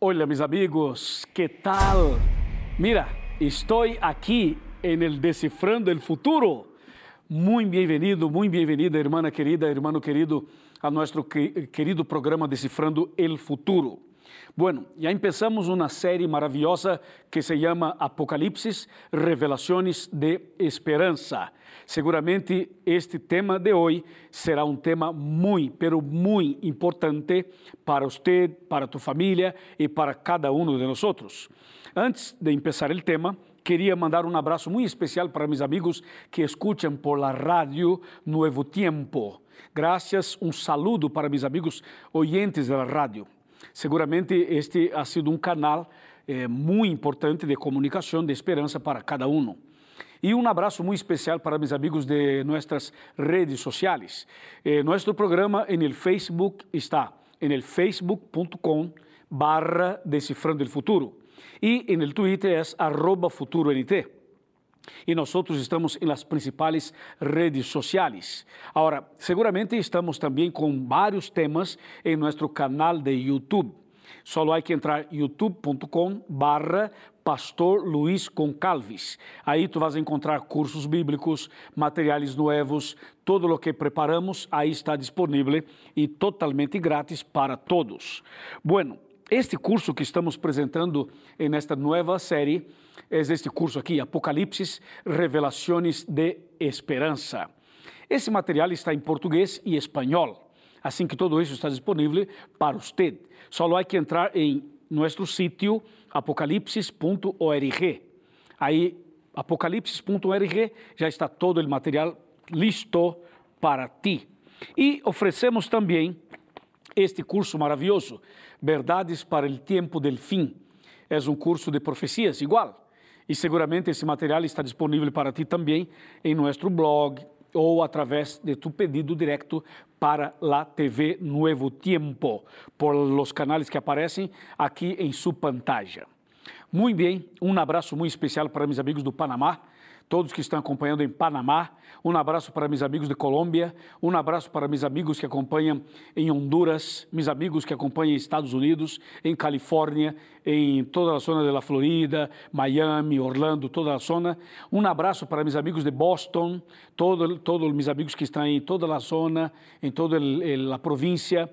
Hola mis amigos, ¿qué tal? Mira, estoy aquí en el Descifrando el Futuro. Muy bienvenido, muy bienvenida, hermana querida, hermano querido, a nuestro querido programa Descifrando el Futuro. Bueno, já empezamos uma série maravilhosa que se chama Apocalipse, Revelações de Esperança. Seguramente este tema de hoje será um tema muito, pero muito importante para você, para tu família e para cada um de nós. Antes de começar o tema, queria mandar um abraço muito especial para meus amigos que escutam por la rádio Nuevo Tiempo. Gracias, um saludo para meus amigos oyentes da rádio. Seguramente este ha sido um canal eh, muito importante de comunicação, de esperança para cada um. E um abraço muito especial para meus amigos de nossas redes sociais. Eh, nosso programa em Facebook está em facebook.com barra Decifrando el Futuro. E em Twitter é arroba FuturoNT. E nós estamos em las principais redes sociais. Agora, seguramente estamos também com vários temas em nosso canal de YouTube. Só há que entrar youtube.com barra Pastor Luiz Concalves. Aí tu vas encontrar cursos bíblicos, materiais novos, todo o que preparamos aí está disponível e totalmente grátis para todos. Bueno, este curso que estamos apresentando nesta nova série é este curso aqui, Apocalipse, Revelações de Esperança. Esse material está em português e espanhol, assim que todo isso está disponível para você. Só há que entrar em nosso sítio apocalipsis.org. Aí, apocalipsis.org já está todo o material listo para ti. E oferecemos também este curso maravilhoso, Verdades para o Tempo del Fim. É um curso de profecias, igual. E seguramente esse material está disponível para ti também em nosso blog ou através de tu pedido direto para a TV Nuevo Tiempo, por los canais que aparecem aqui em sua pantalla. Muito bem, um abraço muito especial para meus amigos do Panamá todos que estão acompanhando em Panamá. Um abraço para meus amigos de Colômbia, um abraço para meus amigos que acompanham em Honduras, meus amigos que acompanham em Estados Unidos, em Califórnia, em toda a zona da Florida, Miami, Orlando, toda a zona. Um abraço para meus amigos de Boston, todos todos meus amigos que estão em toda a zona, em toda a província.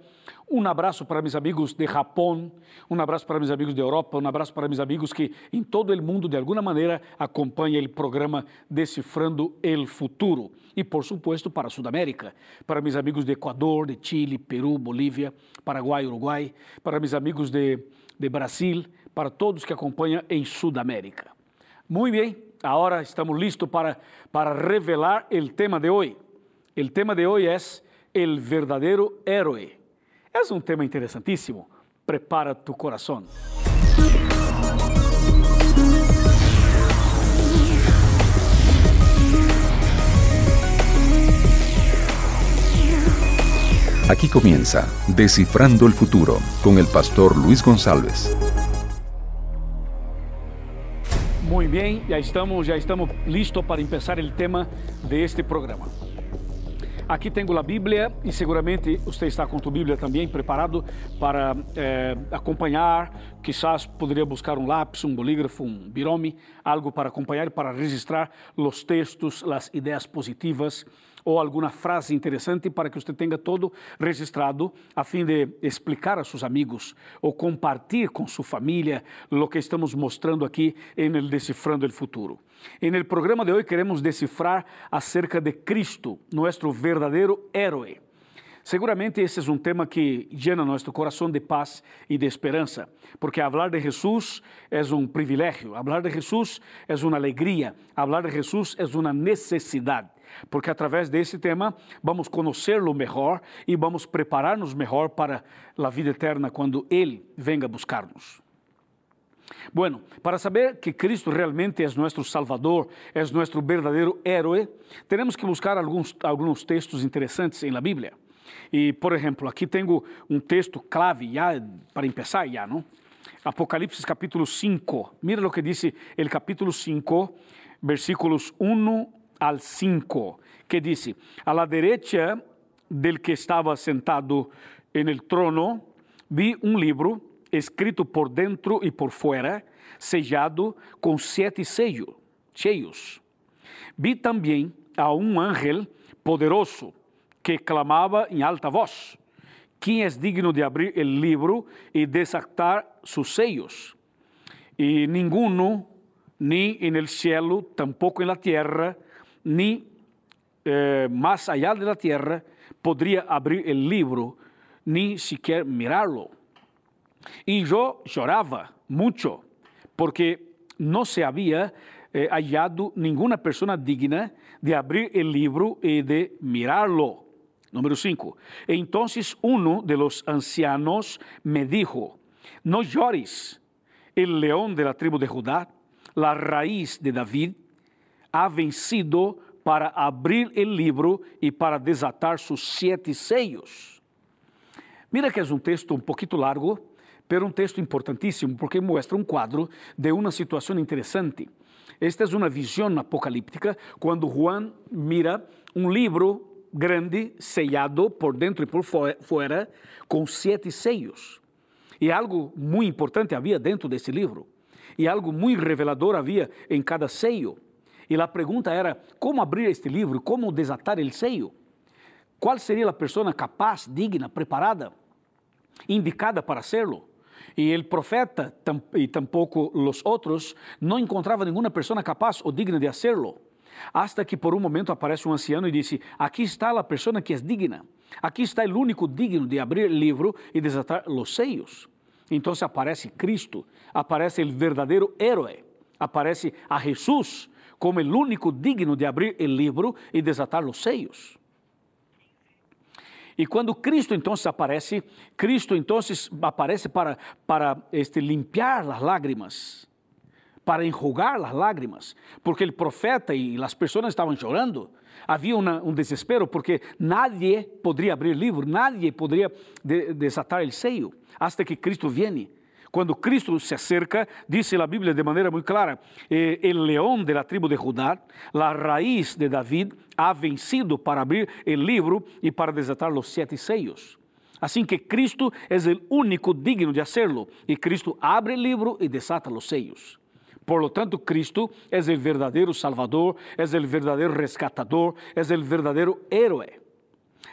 Um abraço para meus amigos de Japão, um abraço para meus amigos de Europa, um abraço para meus amigos que em todo o mundo, de alguma maneira, acompanham o programa Decifrando el Futuro. E, por supuesto, para Sudamérica, para meus amigos de Equador, de Chile, Peru, Bolívia, Paraguai, Uruguai, para meus amigos de, de Brasil, para todos que acompanham em Sudamérica. Muito bem, agora estamos listos para, para revelar o tema de hoje. O tema de hoje é o verdadeiro herói. É um tema interessantíssimo. Prepara tu coração. Aquí comienza Descifrando el Futuro con el pastor Luis González. Muy bien, ya estamos, ya estamos listos para empezar el tema de este programa. Aqui tenho a Bíblia e seguramente você está com a Bíblia também preparado para eh, acompanhar. Quizás poderia buscar um lápis, um bolígrafo, um birome, algo para acompanhar, para registrar os textos, as ideias positivas ou alguma frase interessante para que você tenha todo registrado a fim de explicar a seus amigos ou compartilhar com sua família o que estamos mostrando aqui em el Decifrando el Futuro. En el programa de hoy queremos descifrar acerca de Cristo, nuestro verdadero héroe. Seguramente esse é um tema que llena nosso coração de paz e de esperança, porque falar de Jesus é um privilégio, falar de Jesus é uma alegria, falar de Jesus é uma necessidade, porque através desse tema vamos conhecê-lo melhor e vamos preparar-nos melhor para a vida eterna quando Ele venga buscar-nos. Bueno, para saber que Cristo realmente é nosso Salvador, é nosso verdadeiro herói, temos que buscar alguns, alguns textos interessantes em la Bíblia. E, por exemplo, aqui tenho um texto clave, já para começar, já, não? Apocalipse capítulo 5. Mira o que diz o capítulo 5, versículos 1 al 5, que diz: A la derecha del que estava sentado en el trono, vi um livro escrito por dentro e por fora, sellado com sete sellos. Vi também a um ángel poderoso que clamava em alta voz: Quem é digno de abrir o livro e desatar seus sellos? E ninguno, nem en el cielo, tampoco en la tierra, ni eh, más allá de la tierra, podría abrir el libro, ni siquiera mirarlo. Y yo lloraba mucho, porque no se había eh, hallado ninguna persona digna de abrir el libro y de mirarlo. Número 5. Entonces uno de los ancianos me dijo, no llores, el león de la tribu de Judá, la raíz de David, ha vencido para abrir el libro e para desatar sus siete sellos. Mira que é um texto um pouquinho largo, mas um texto importantíssimo porque mostra um quadro de uma situação interessante. Esta é uma visão apocalíptica quando Juan mira um livro grande, sellado por dentro e por fora, com sete sellos. E algo muito importante havia dentro desse livro. E algo muito revelador havia em cada sello. E a pergunta era: como abrir este livro? Como desatar o sello? Qual seria a pessoa capaz, digna, preparada, indicada para hacerlo? E o profeta e tampouco os outros não encontravam nenhuma pessoa capaz ou digna de hacerlo. Hasta que por um momento aparece um anciano e disse: Aqui está a pessoa que é digna. Aqui está o único digno de abrir livro e desatar os seios. Então aparece Cristo, aparece o verdadeiro herói, aparece a Jesus como o único digno de abrir o livro e desatar os seios. E quando Cristo então aparece, Cristo então aparece para, para este, limpiar as lágrimas, para enjugar as lágrimas, porque o profeta e as pessoas estavam chorando. Havia uma, um desespero porque nadie poderia abrir o livro, nadie poderia de, desatar o seio, hasta que Cristo viene. Quando Cristo se acerca, diz a Bíblia de maneira muito clara: eh, el león de la tribu de Judá, la raíz de David, ha vencido para abrir o livro e para desatar os sete sellos. Assim que Cristo é o único digno de hacerlo, e Cristo abre o livro e desata os sellos. Por lo tanto, Cristo é o verdadeiro Salvador, é o verdadeiro rescatador, é o verdadeiro héroe.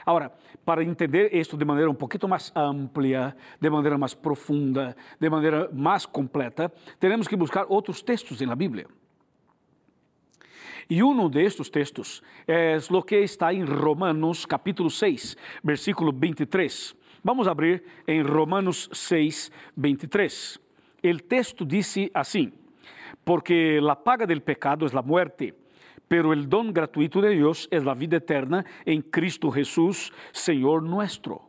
Agora, para entender isto de maneira um pouquinho mais ampla, de maneira mais profunda, de maneira mais completa, temos que buscar outros textos na Bíblia. E um destes textos é o que está em Romanos capítulo 6, versículo 23. Vamos abrir em Romanos 6, 23. O texto diz assim: Porque a paga del pecado é a muerte pero el don gratuito de Dios es la vida eterna en Cristo Jesús, Señor nuestro.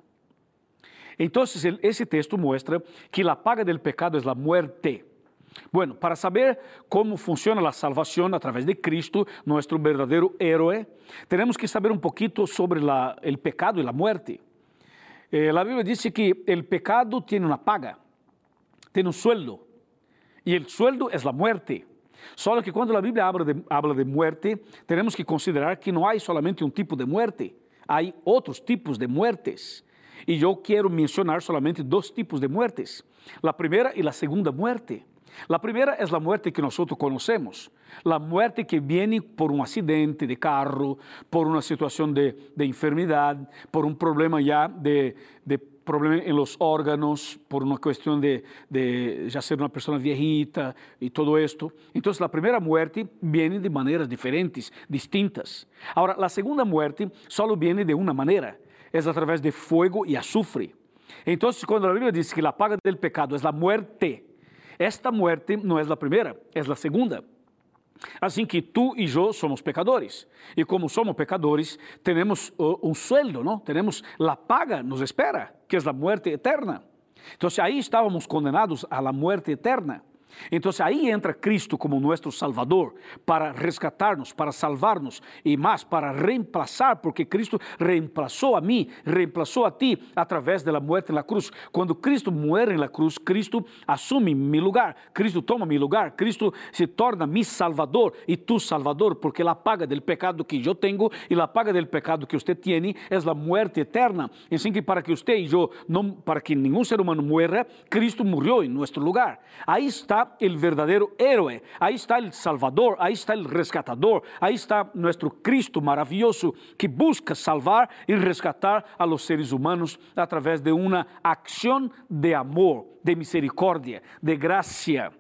Entonces, ese texto muestra que la paga del pecado es la muerte. Bueno, para saber cómo funciona la salvación a través de Cristo, nuestro verdadero héroe, tenemos que saber un poquito sobre la, el pecado y la muerte. Eh, la Biblia dice que el pecado tiene una paga, tiene un sueldo, y el sueldo es la muerte. Só que quando a Bíblia habla de, habla de muerte, temos que considerar que não há solamente um tipo de muerte, há outros tipos de muertes. E eu quero mencionar solamente dois tipos de muertes: a primeira e a segunda muerte. A primeira é a muerte que nós conhecemos, a muerte que vem por um acidente de carro, por uma situação de, de enfermidade, por um problema já de, de problema em los órganos, por uma questão de, de já ser uma pessoa viejita e todo esto. Então, a primeira muerte vem de maneiras diferentes, distintas. Agora, a segunda muerte só vem de uma maneira, é através de fogo e azufre. Então, quando a Bíblia diz que a paga del pecado é a muerte, esta muerte não é a primeira, é a segunda. Assim que tu e eu somos pecadores. E como somos pecadores, temos um sueldo, não? Temos a paga, nos espera, que é a muerte eterna. Então, aí estávamos condenados a la muerte eterna. Entonces ahí entra Cristo como nuestro Salvador para rescatarnos, para salvarnos y más, para reemplazar, porque Cristo reemplazó a mí, reemplazó a ti a través de la muerte en la cruz. Cuando Cristo muere en la cruz, Cristo asume mi lugar, Cristo toma mi lugar, Cristo se torna mi Salvador y tu Salvador, porque la paga del pecado que yo tengo y la paga del pecado que usted tiene es la muerte eterna. Así que para que usted y yo, no, para que ningún ser humano muera, Cristo murió en nuestro lugar. Ahí está el verdadero héroe, ahí está el Salvador, ahí está el rescatador, ahí está nuestro Cristo maravilloso que busca salvar y rescatar a los seres humanos a través de una acción de amor, de misericordia, de gracia,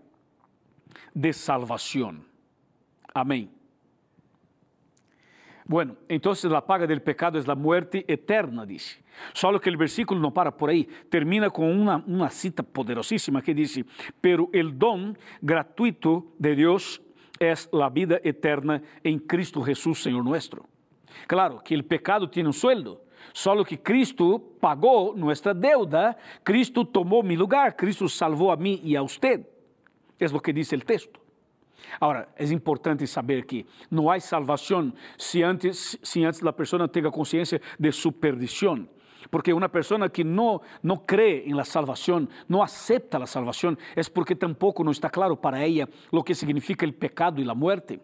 de salvación. Amén. Bueno, entonces la paga del pecado es la muerte eterna, dice. Solo que el versículo no para por ahí, termina con una, cita poderosísima que dice, pero el don gratuito de Dios es la vida eterna en Cristo Jesús, Señor nuestro. Claro que el pecado tiene un sueldo, solo que Cristo pagó nuestra deuda, Cristo tomó mi lugar, Cristo salvó a mí y a usted. Es lo que dice el texto. Ahora, é importante saber que não há salvação se antes, se antes a pessoa tenha consciência de sua perdição. Porque uma pessoa que não, não crê em la salvação, não acepta a salvação, é porque tampouco não está claro para ela o que significa o pecado e a muerte.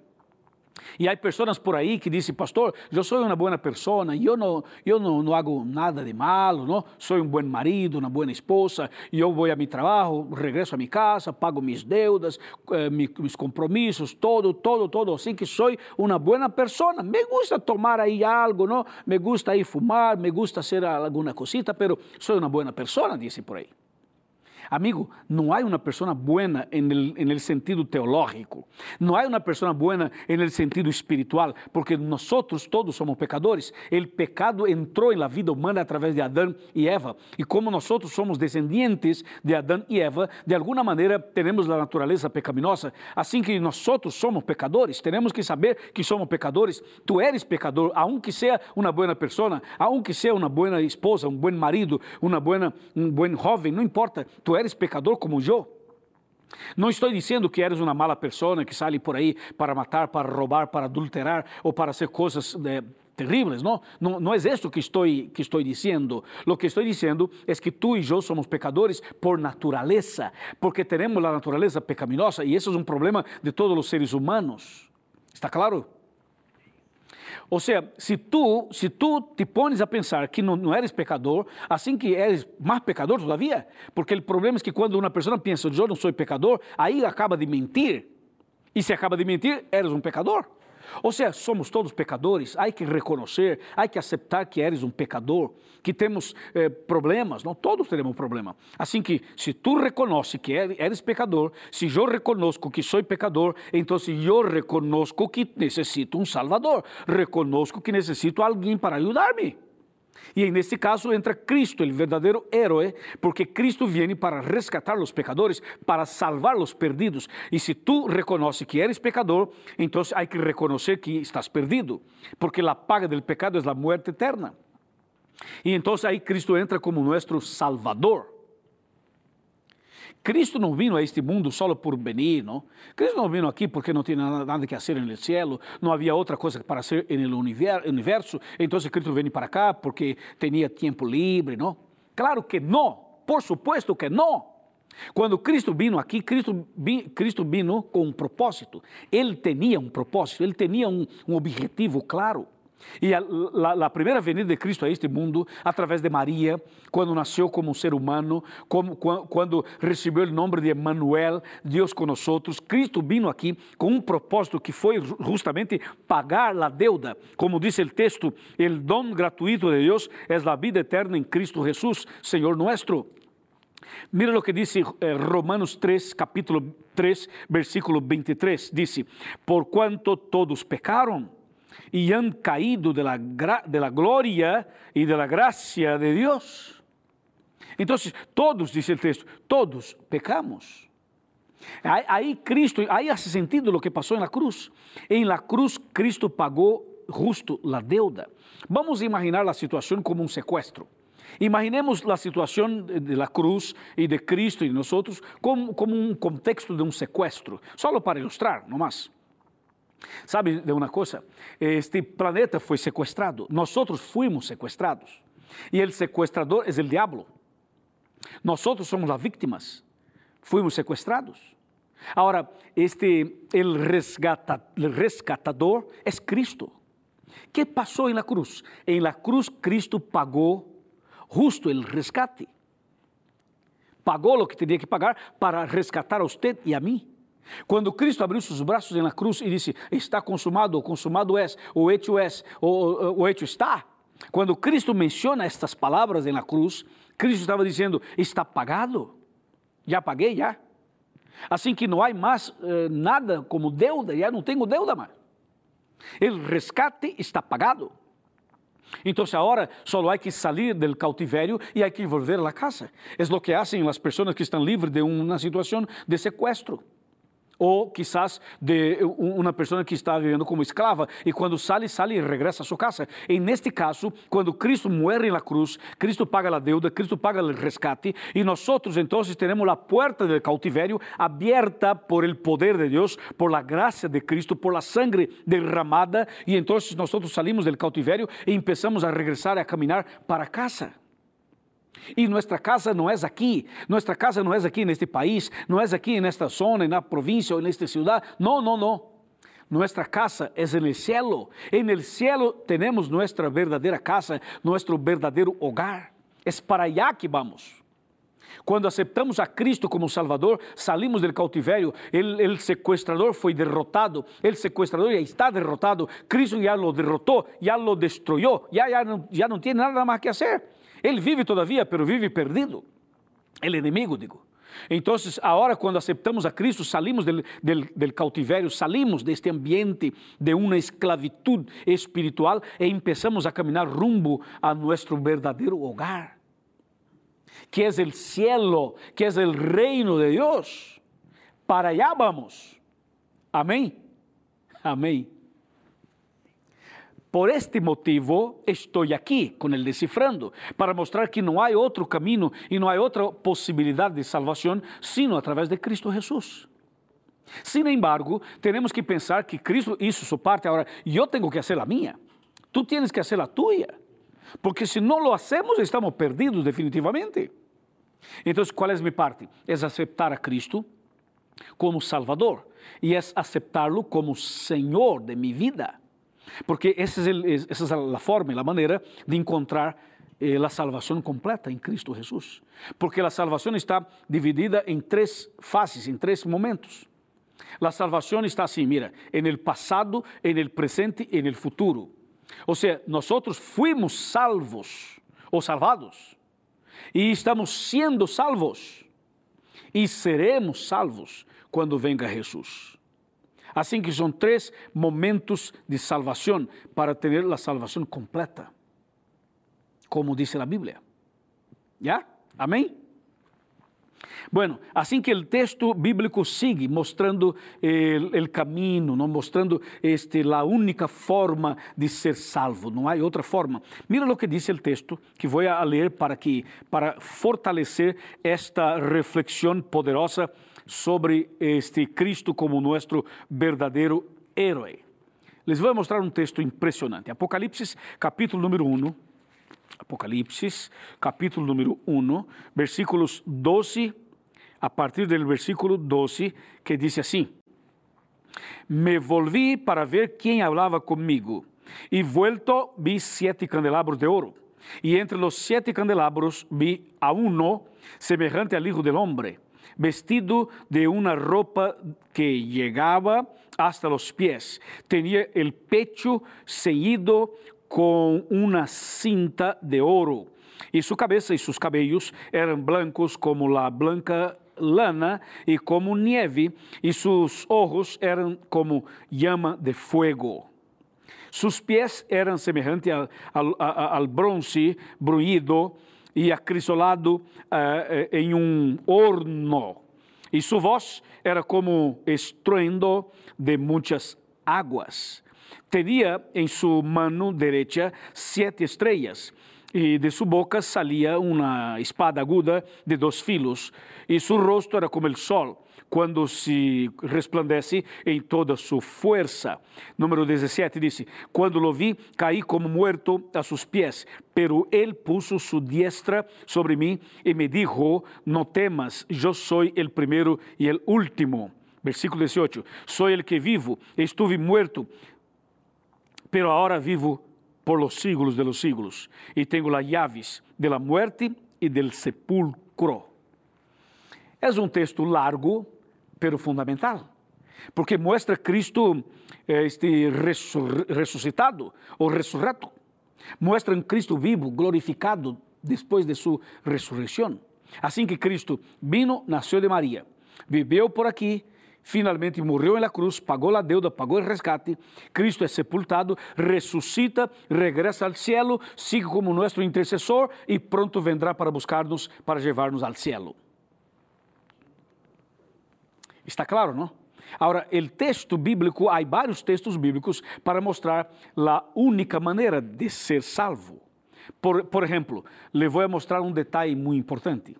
E há pessoas por aí que dizem, pastor, eu sou uma boa pessoa, eu não, eu não, não hago nada de malo, não? sou um bom marido, uma boa esposa, eu vou a meu trabalho, regresso a minha casa, pago minhas deudas, eh, meus compromissos, todo, todo, todo, assim que sou uma boa pessoa. Me gusta tomar aí algo, não? me gusta aí fumar, me gusta fazer alguma cosita, pero sou uma boa pessoa, dizem por aí. Amigo, não há uma pessoa boa em el, sentido teológico, não há uma pessoa boa em el sentido espiritual, porque nós todos somos pecadores. O pecado entrou na vida humana através de Adão e Eva, e como nós somos descendientes de Adão e Eva, de alguma maneira temos a natureza pecaminosa. Assim que nós somos pecadores, temos que saber que somos pecadores. Tu eres pecador, aunque boa pessoa, aunque seja uma boa esposa, um bom marido, uma boa, um bom jovem, não importa. Tu eres pecador como eu. Não estou dizendo que eres uma mala pessoa que sai por aí para matar, para roubar, para adulterar ou para fazer coisas eh, terríveis, não? não? Não é isso que estou, que estou dizendo. O que estou dizendo é que tu e eu somos pecadores por natureza, porque temos a natureza pecaminosa e isso é um problema de todos os seres humanos. ¿Está claro? Ou seja, se tu, se tu te pones a pensar que não, não eres pecador, assim que eres mais pecador todavia, porque o problema é que quando uma pessoa pensa, eu não sou pecador, aí acaba de mentir. E se acaba de mentir, eres um pecador. Ou seja, somos todos pecadores, há que reconhecer, há que aceitar que eres um pecador, que temos eh, problemas, não todos teremos problema. Assim que, se tu reconhece que eres pecador, se eu reconozco que sou pecador, então eu reconozco que necessito um Salvador, reconozco que necessito alguém para ajudar-me. E nesse caso entra Cristo, o verdadeiro herói, porque Cristo vem para resgatar os pecadores, para salvar os perdidos. E se tu reconheces que eres pecador, então há que reconhecer que estás perdido, porque a paga do pecado é a muerte eterna. E então aí Cristo entra como nosso Salvador. Cristo não vino a este mundo só por venir, não? Cristo não vino aqui porque não tinha nada que fazer no céu, não havia outra coisa para fazer no universo, então Cristo veio para cá porque tinha tempo livre, não? Claro que não, por supuesto que não. Quando Cristo vino aqui, Cristo, Cristo vino com um propósito. Ele tinha um propósito, ele tinha um, um objetivo claro. E a, a, primeira venida de Cristo a este mundo, através de Maria, quando nasceu como um ser humano, como, recebeu o nome de Emmanuel, Deus conosco, Cristo vino aqui com um propósito que foi justamente pagar a deuda. Como diz o texto, o dom gratuito de Deus é a vida eterna em Cristo Jesus, Senhor nuestro. Mira o que diz eh, Romanos 3, capítulo 3, versículo 23. Diz: Por quanto todos pecaram, y han caído de la, de la gloria y de la gracia de Dios. Entonces, todos, dice el texto, todos pecamos. Ahí Cristo, ahí hace sentido lo que pasó en la cruz. En la cruz Cristo pagó justo la deuda. Vamos a imaginar la situación como un secuestro. Imaginemos la situación de la cruz y de Cristo y de nosotros como, como un contexto de un secuestro, solo para ilustrar, no más. Sabe de uma coisa? Este planeta foi sequestrado, nós fomos sequestrados. E o sequestrador é o diabo. Nós somos as vítimas, fomos sequestrados. Agora, este, el, resgata, rescatador é Cristo. que passou na cruz? Em la cruz, Cristo pagou justo o rescate. Pagou o que tinha que pagar para rescatar a você e a mim. Quando Cristo abriu seus braços na cruz e disse: Está consumado, ou consumado é, ou hecho é, ou, ou está. Quando Cristo menciona estas palavras na cruz, Cristo estava dizendo: Está pagado. Já paguei, já. Assim que não há mais eh, nada como deuda, já não tenho deuda mais. O rescate está pagado. Então, agora só há que sair do cautiverio e há que volver à casa. É o que fazem as pessoas que estão livres de uma situação de sequestro ou quizás de uma pessoa que está vivendo como esclava e quando sai, sai e regressa a sua casa. E neste caso, quando Cristo muere na cruz, Cristo paga a deuda, Cristo paga o rescate nós então teremos a porta do cautiverio aberta por el poder de Deus, por la gracia de Cristo, por la sangre derramada então nós salimos del cautiverio e empezamos a regressar a caminhar para casa. E nossa casa não é aqui, nossa casa não é aqui neste país, não é aqui nesta zona, na província ou nesta cidade. Não, não, não. Nossa casa é no céu. E no céu temos nossa verdadeira casa, nosso verdadeiro hogar. É para allá que vamos. Quando aceptamos a Cristo como Salvador, salimos do cautiverio, o sequestrador foi derrotado, o sequestrador já está derrotado, Cristo já lo derrotou, já lo destruiu, já, já, não, já não tem nada mais que fazer. Ele vive todavia, pero vive perdido. El inimigo, digo. Então, agora, quando aceitamos a Cristo, salimos del, del, del, cautiverio, salimos deste ambiente de uma esclavitud espiritual e começamos a caminhar rumbo a nosso verdadeiro hogar, que é o cielo, que é o reino de Deus. Para allá vamos. Amém? Amém. Por este motivo estou aqui com ele decifrando, para mostrar que não há outro caminho e não há outra possibilidade de salvação sino através de Cristo Jesus. Sin embargo, temos que pensar que Cristo hizo sua parte, agora eu tenho que fazer a minha. Tu tienes que fazer a tua, porque se não lo hacemos estamos perdidos definitivamente. Então, qual é minha parte? É aceitar a Cristo como Salvador e é aceitarlo como Senhor de minha vida. Porque essa é a forma, a maneira de encontrar eh, a salvação completa em Cristo Jesus. Porque a salvação está dividida em três fases, em três momentos. A salvação está assim, mira, en el passado, en el presente e en el futuro. Ou seja, nós fuimos salvos ou salvados e estamos sendo salvos e seremos salvos quando venga Jesus. Assim que são três momentos de salvação para ter a salvação completa, como diz a Bíblia. ¿Ya? Amém? Bueno, assim que o texto bíblico sigue mostrando o caminho, não mostrando este la única forma de ser salvo, não há outra forma. Mira o que diz o texto que vou a ler para que para fortalecer esta reflexão poderosa sobre este Cristo como nuestro verdadero héroe. Les voy mostrar un texto impresionante. Apocalipsis capítulo número 1. Apocalipsis capítulo número 1, versículos 12, a partir del versículo 12, que dice así. Me volví para ver quién hablaba conmigo, y vuelto vi siete candelabros de oro, y entre los siete candelabros vi a uno semejante al Hijo del Hombre vestido de una ropa que llegaba hasta los pies. Tenía el pecho ceñido con una cinta de oro. Y su cabeza y sus cabellos eran blancos como la blanca lana y como nieve, y sus ojos eran como llama de fuego. Sus pies eran semejantes al, al, al bronce e acrisolado uh, em um horno. E sua voz era como estruendo de muitas águas. Tinha em sua mão direita sete estrelas, e de sua boca salia uma espada aguda de dois filos, e seu rosto era como o sol, quando se resplandece em toda sua força. Número 17 disse: Quando lo vi, caí como muerto a seus pés, pero ele puso sua diestra sobre mim e me dijo: No temas, eu sou o primeiro e o último. Versículo 18: Sou el que vivo, estuve muerto, pero ahora vivo por los siglos de los siglos, y tengo las llaves de la muerte y del sepulcro. É um texto largo, pero fundamental, porque mostra Cristo eh, este ressuscitado ou ressurreto, mostra um Cristo vivo, glorificado depois de sua ressurreição. Assim que Cristo vino, nasceu de Maria, viveu por aqui, finalmente morreu na cruz, pagou a deuda, pagou o resgate, Cristo é sepultado, ressuscita, regressa ao cielo, sigue como nosso intercessor e pronto vendrá para buscar-nos, para levar-nos ao cielo. Está claro, não? Agora, o texto bíblico, há vários textos bíblicos para mostrar a única maneira de ser salvo. Por, por exemplo, le vou mostrar um detalhe muito importante.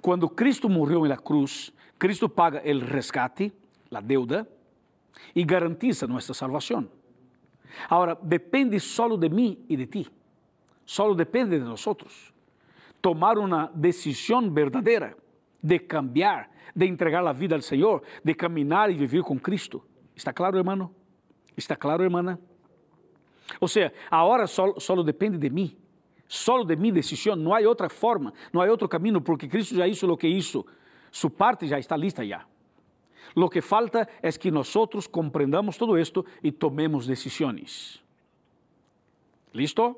Quando Cristo morreu na cruz, Cristo paga o resgate, a deuda, e garantiza nossa salvação. Agora, depende solo de mim e de ti. Solo depende de nós tomar uma decisão verdadeira de cambiar, de entregar a vida ao Senhor, de caminhar e viver com Cristo. Está claro, hermano? Está claro, hermana? Ou seja, agora só, só depende de mim, só de minha decisão, não há outra forma, não há outro caminho, porque Cristo já hizo o que hizo, sua parte já está lista já. Lo que falta é que nós compreendamos todo esto e tomemos decisões. ¿Listo?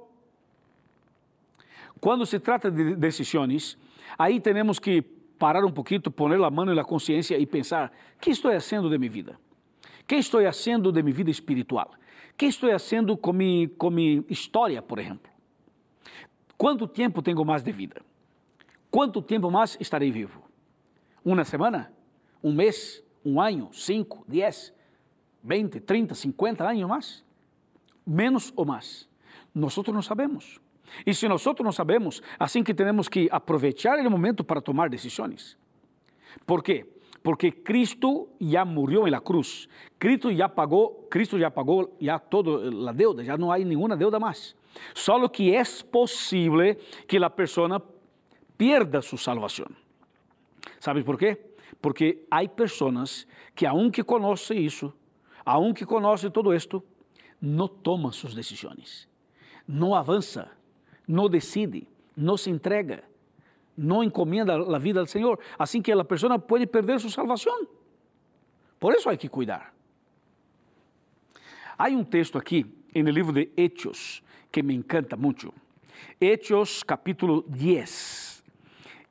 Quando se trata de decisões, aí temos que parar um pouquinho, poner a mão na consciência e pensar: que estou fazendo de minha vida? Que estou fazendo de minha vida espiritual? Que estou fazendo com minha, com minha história, por exemplo? Quanto tempo tenho mais de vida? Quanto tempo mais estarei vivo? Uma semana? Um mês? Um ano? Cinco? Dez? Vinte? Trinta? Cinquenta anos mais? Menos ou mais? Nós não sabemos. E se nós não sabemos, assim que temos que aproveitar o momento para tomar decisões. ¿Por quê? Porque Cristo já morreu na cruz. Cristo já pagou, Cristo já pagou já toda a deuda, já não há nenhuma deuda mais. Só que é possível que a pessoa pierda sua salvação. ¿Sabe por quê? Porque há pessoas que, aunque conhecem isso, aunque conhecem todo isto, não tomam suas decisões, não avança, não decide, não se entrega, não encomenda a vida ao Senhor, assim que a pessoa pode perder sua salvação. Por isso há que cuidar. Há um texto aqui no livro de Hechos que me encanta muito. Hechos capítulo 10.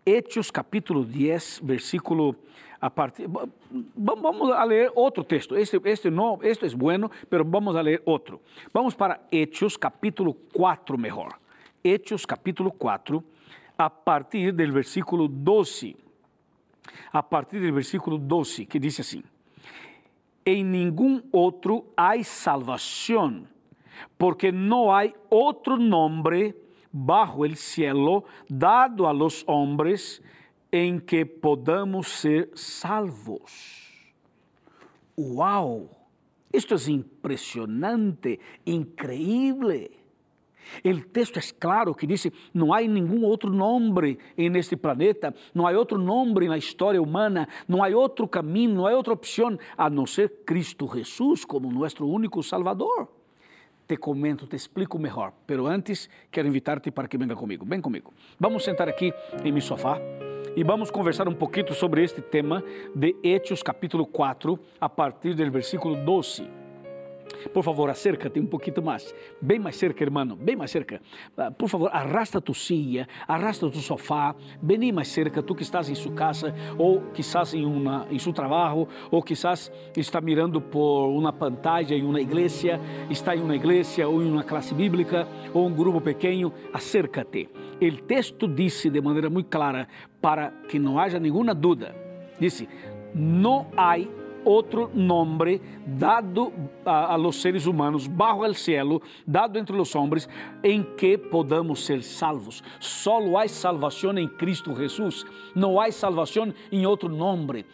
Hechos capítulo 10, versículo a partir. Vamos a ler outro texto. Este, este não, este é bueno, mas vamos a ler outro. Vamos para Hechos capítulo 4 melhor. Hechos capítulo 4, a partir del versículo 12. A partir del versículo 12, que diz assim: Em nenhum outro há salvação, porque não há outro nome bajo el cielo dado a los hombres em que podamos ser salvos. Uau! Isto é impressionante, increíble. O texto é claro que diz: não há nenhum outro nome neste planeta, não há outro nome na história humana, não há outro caminho, não há outra opção a não ser Cristo Jesus como nosso único Salvador. Te comento, te explico melhor, pero antes quero invitar-te para que venha comigo. Vem comigo. Vamos sentar aqui em meu sofá e vamos conversar um pouquinho sobre este tema de Hechos capítulo 4, a partir do versículo 12. Por favor, acércate um pouquinho mais. Bem mais cerca, hermano, bem mais cerca. Ah, por favor, arrasta tu silla, arrasta tu sofá, vení mais cerca, tu que estás em sua casa, ou quizás em, uma, em seu trabalho, ou quizás está mirando por uma pantalla em uma igreja, está em uma igreja ou em uma classe bíblica, ou um grupo pequeno, acércate. O texto disse de maneira muito clara, para que não haja nenhuma dúvida, disse, não há outro nome dado a, a los seres humanos bajo el cielo, dado entre los hombres, em que podamos ser salvos. Solo há salvação em Cristo Jesus. Não há salvação em outro nome.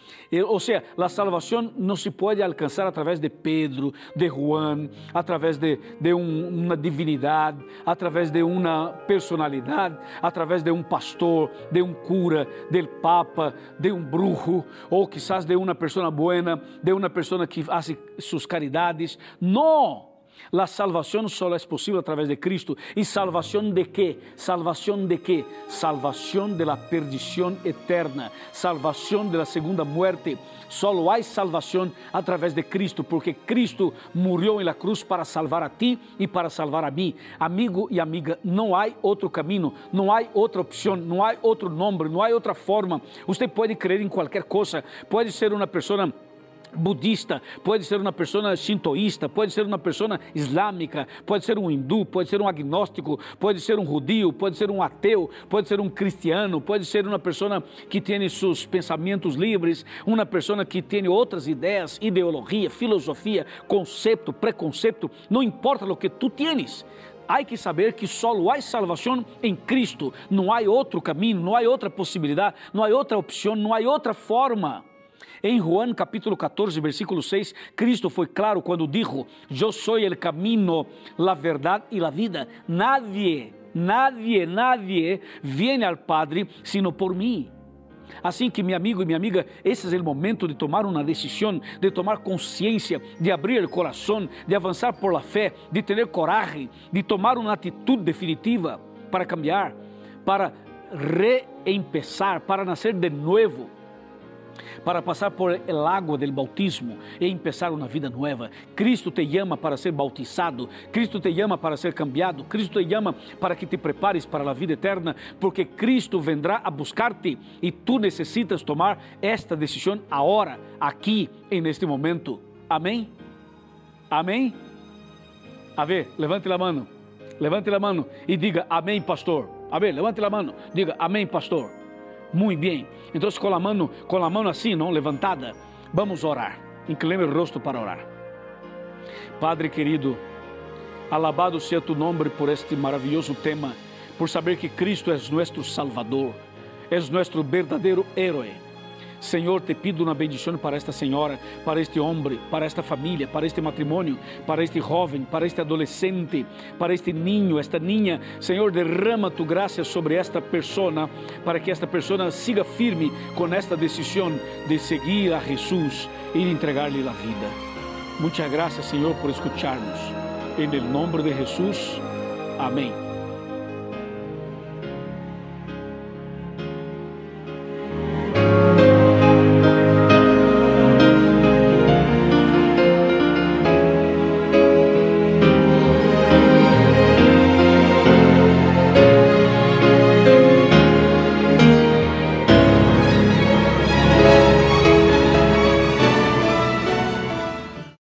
Ou seja, a salvação não se pode alcançar através de Pedro, de Juan, através de, de um, uma divinidade, através de uma personalidade, através de um pastor, de um cura, del papa, de um brujo, ou quizás de uma pessoa buena, de uma pessoa que faz suas caridades. Não! La salvación solo es posible a través de Cristo. ¿Y salvación de qué? Salvación de qué? Salvación de la perdición eterna, salvación de la segunda muerte. Solo hay salvación a través de Cristo, porque Cristo murió en la cruz para salvar a ti y para salvar a mí. Amigo y amiga, no hay otro camino, no hay otra opción, no hay otro nombre, no hay otra forma. Usted puede creer en cualquier cosa, puede ser una persona budista, pode ser uma pessoa shintoísta, pode ser uma pessoa islâmica, pode ser um hindu, pode ser um agnóstico, pode ser um judío, pode ser um ateu, pode ser um cristiano, pode ser uma pessoa que tem seus pensamentos livres, uma pessoa que tem outras ideias, ideologia, filosofia, conceito, preconceito, não importa o que tu tienes. Há que saber que só há salvação em Cristo, não há outro caminho, não há outra possibilidade, não há outra opção, não há outra forma. Em Juan capítulo 14, versículo 6, Cristo foi claro quando dijo: Eu sou o caminho, a verdade e a vida. Nadie, nadie, nadie viene al Padre sino por mim. Assim que, meu amigo e minha amiga, esse é o momento de tomar uma decisão, de tomar consciência, de abrir o coração, de avançar por la fé, de ter coragem, de tomar uma atitude definitiva para cambiar, para reempezar, para nascer de novo para passar por el agua del bautismo e empezar uma vida nova. Cristo te llama para ser bautizado, Cristo te llama para ser cambiado, Cristo te llama para que te prepares para a vida eterna, porque Cristo vendrá a buscar-te e tu necessitas tomar esta decisão agora, aqui, este momento. Amém? Amém? A ver, levante a mão, levante a mão e diga amém, pastor. A ver, levante a mão, diga amém, pastor. Muito bem. Então, com a mão, com a mão assim, não levantada, vamos orar. Incline o rosto para orar. Padre querido, alabado seja tu nome por este maravilhoso tema, por saber que Cristo é nosso Salvador, é nosso verdadeiro herói Senhor, te pido uma bendição para esta senhora, para este homem, para esta família, para este matrimônio, para este jovem, para este adolescente, para este niño, esta niña. Senhor, derrama tu graça sobre esta pessoa, para que esta pessoa siga firme com esta decisão de seguir a Jesus e entregar-lhe a vida. Muitas graças, Senhor, por escucharnos. Em nome de Jesus. Amém.